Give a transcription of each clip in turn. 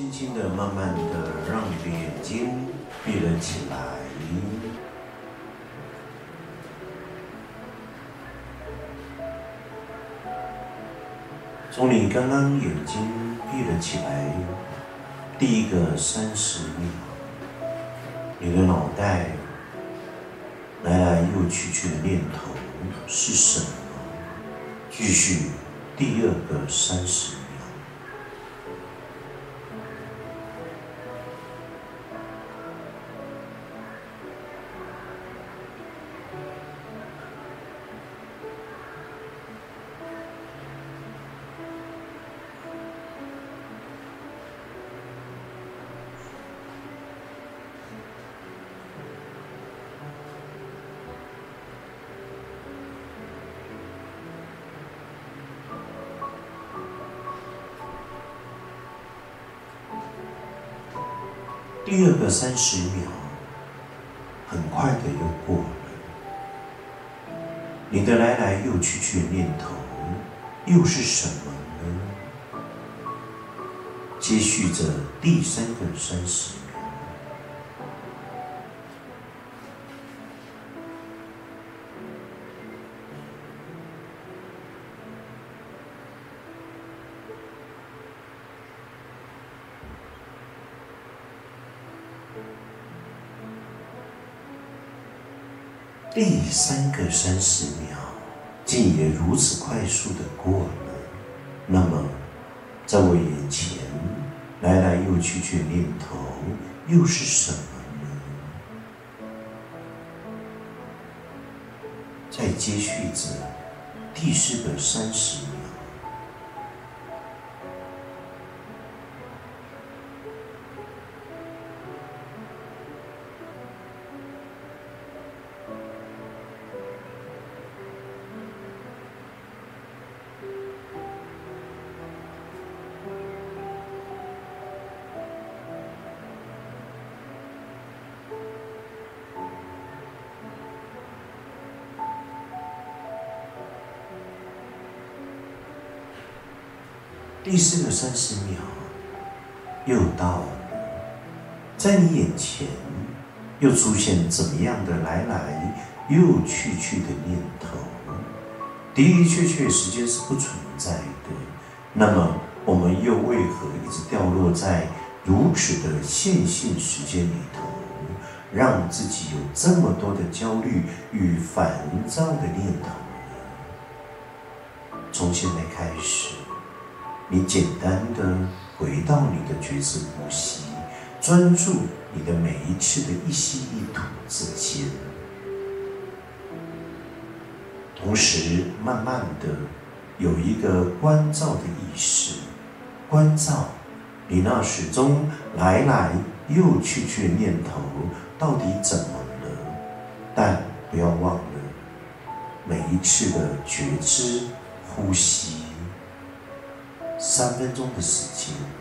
轻轻的、慢慢的，让你的眼睛闭了起来。从你刚刚眼睛闭了起来第一个三十秒，你的脑袋来来又去去的念头是什么？继续第二个三十。第二个三十秒，很快的又过了。你的来来又去去念头，又是什么呢？接续着第三个三十。第三个三十秒，竟也如此快速的过了。那么，在我眼前来来又去去念头，又是什么呢？再接续着第四个三十第四个三十秒又到了，在你眼前又出现怎么样的来来又去去的念头？的的确确，时间是不存在的。那么，我们又为何一直掉落在如此的线性时间里头，让自己有这么多的焦虑与烦躁的念头呢？从现在开始。你简单的回到你的觉知呼吸，专注你的每一次的一吸一吐之间，同时慢慢的有一个关照的意识，关照你那始终来来又去去念头到底怎么了？但不要忘了每一次的觉知呼吸。三分钟的时间。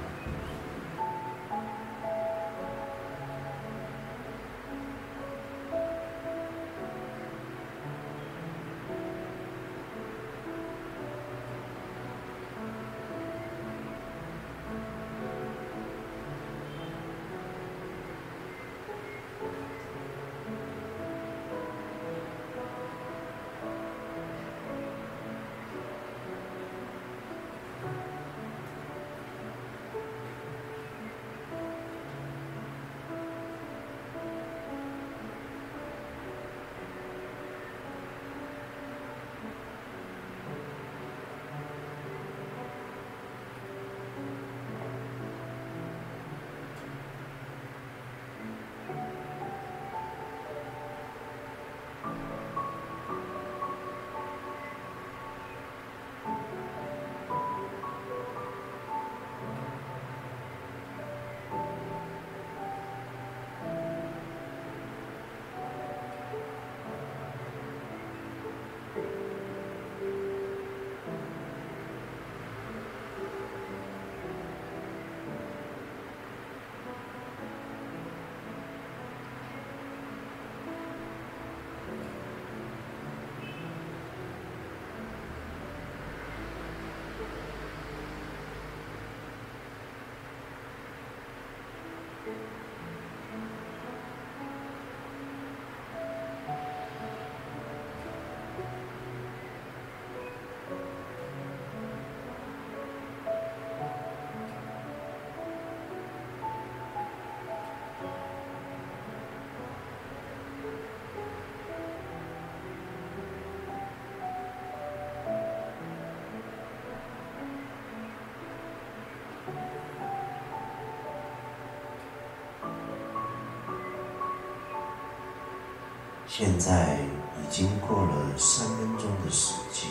现在已经过了三分钟的时间，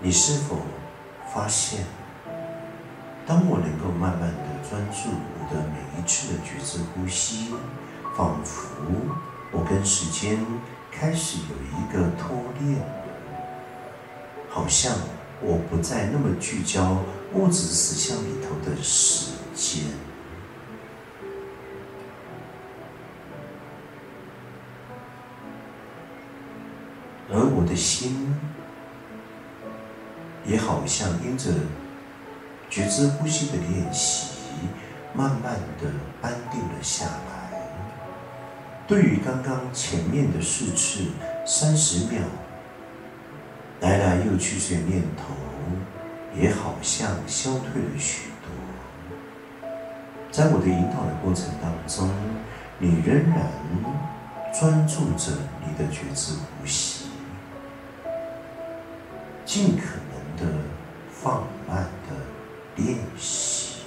你是否发现，当我能够慢慢的专注我的每一次的觉知呼吸，仿佛我跟时间开始有一个脱链，好像我不再那么聚焦物质实相里头的时间。而我的心也好像因着觉知呼吸的练习，慢慢的安定了下来。对于刚刚前面的四次三十秒来来又去的念头，也好像消退了许多。在我的引导的过程当中，你仍然专注着你的觉知呼吸。尽可能的放慢的练习，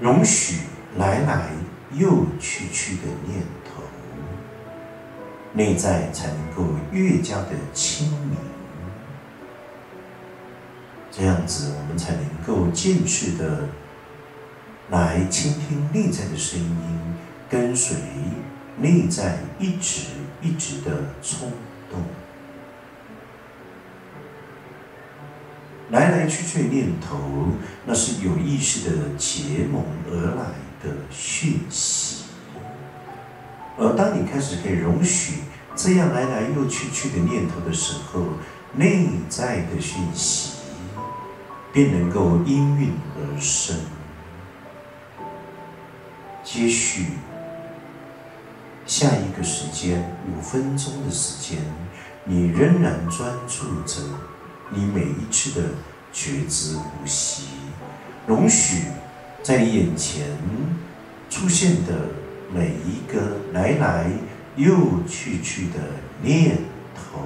容许来来又去去的念头，内在才能够越加的清明。这样子，我们才能够渐次的来倾听内在的声音，跟随内在一直。一直的冲动，来来去去念头，那是有意识的结盟而来的讯息。而当你开始可以容许这样来来又去去的念头的时候，内在的讯息便能够应运而生。接续。下一个时间，五分钟的时间，你仍然专注着你每一次的觉知呼吸，容许在你眼前出现的每一个来来又去去的念头。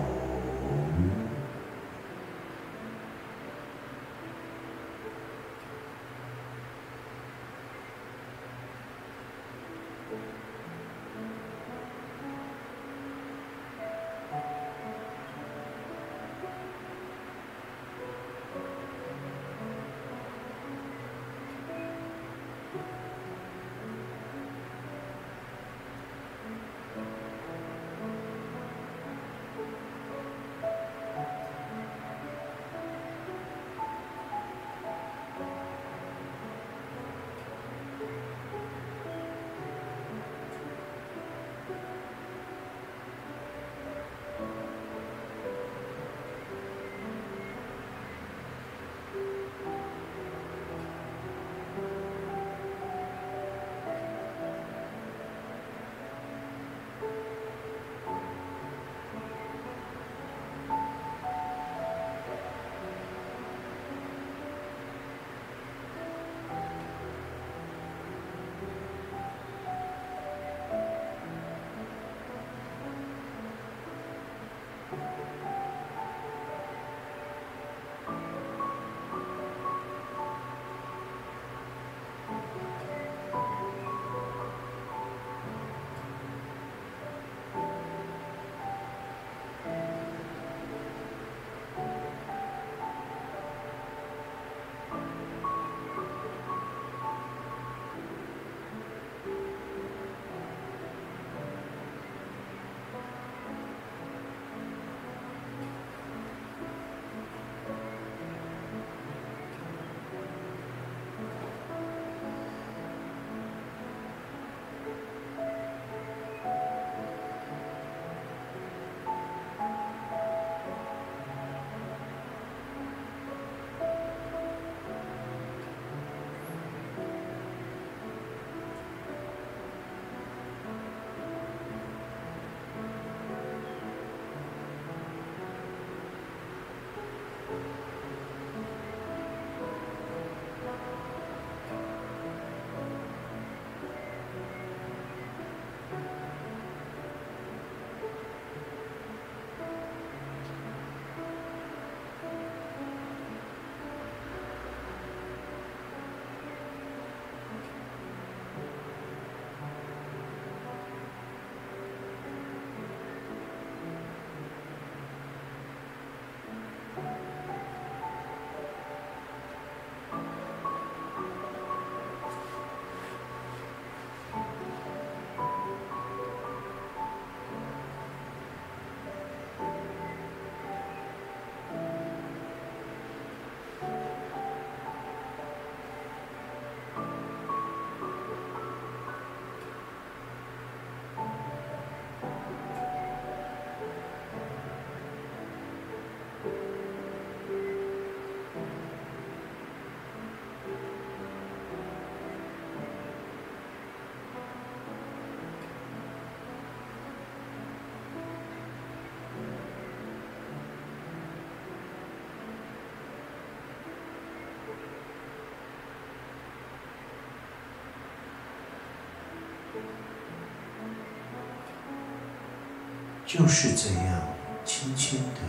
就是这样，轻轻的、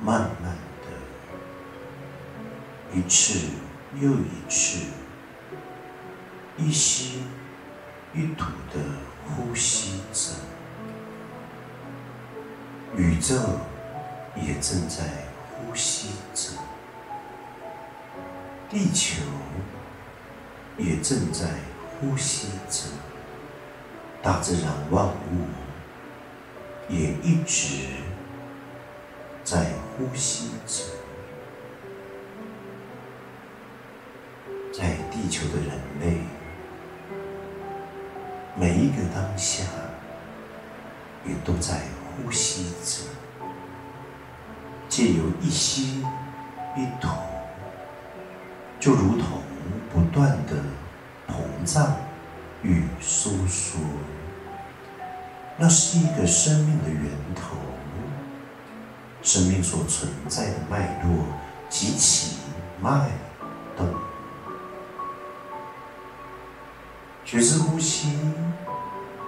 慢慢的，一次又一次，一吸一吐的呼吸着，宇宙也正在呼吸着，地球也正在呼吸着，大自然万物。也一直在呼吸着，在地球的人类，每一个当下也都在呼吸着，借由一吸一吐，就如同不断的膨胀与收缩。那是一个生命的源头，生命所存在的脉络及其脉动。觉知呼吸，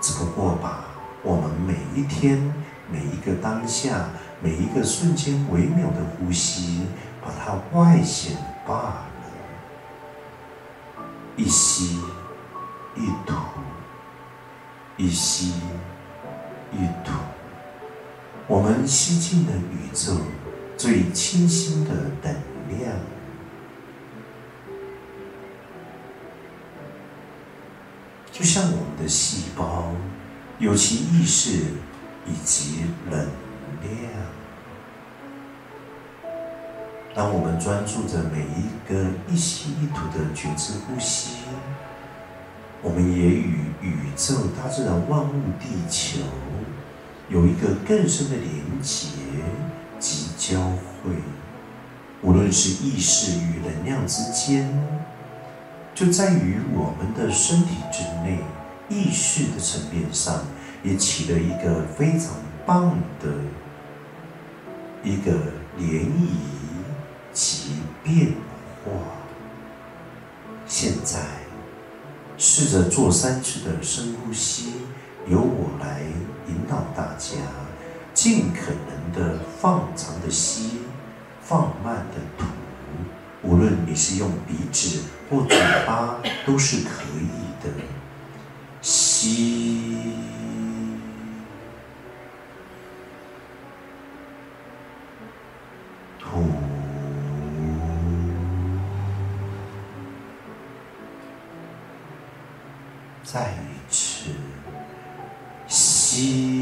只不过把我们每一天、每一个当下、每一个瞬间微妙的呼吸，把它外显罢了。一吸一吐，一吸。一吐，我们吸进了宇宙最清新的能量，就像我们的细胞有其意识以及能量。当我们专注着每一个一吸一吐的觉知呼吸。我们也与宇宙、大自然、万物、地球有一个更深的连结及交汇。无论是意识与能量之间，就在于我们的身体之内，意识的层面上，也起了一个非常棒的一个涟漪及变化。现在。试着做三次的深呼吸，由我来引导大家，尽可能的放长的吸，放慢的吐。无论你是用鼻子或嘴巴，都是可以的。吸，再一次吸。